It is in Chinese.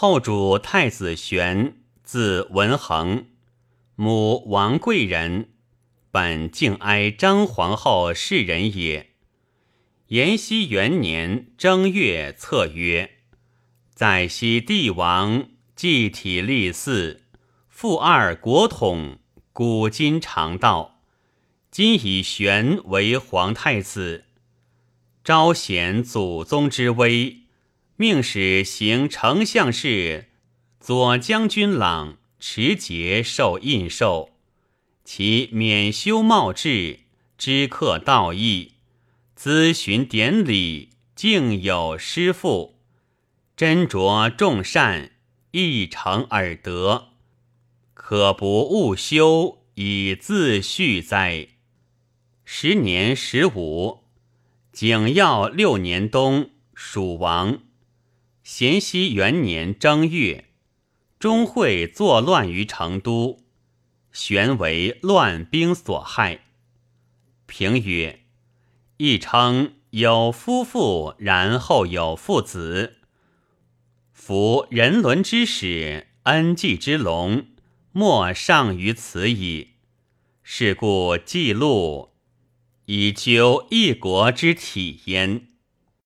后主太子玄，字文衡，母王贵人，本敬哀张皇后氏人也。延熙元年正月册曰：“在西帝王祭体立嗣，复二国统，古今常道。今以玄为皇太子，昭显祖宗之威。”命使行丞相事，左将军朗持节受印绶，其免修茂志，知客道义，咨询典礼，敬有师父，斟酌众善，一诚而得，可不误修，以自续哉。时年十五，景耀六年冬，蜀王。咸熙元年正月，钟会作乱于成都，玄为乱兵所害。评曰：亦称有夫妇，然后有父子。夫人伦之始，恩济之隆，莫上于此矣。是故记录以究一国之体焉。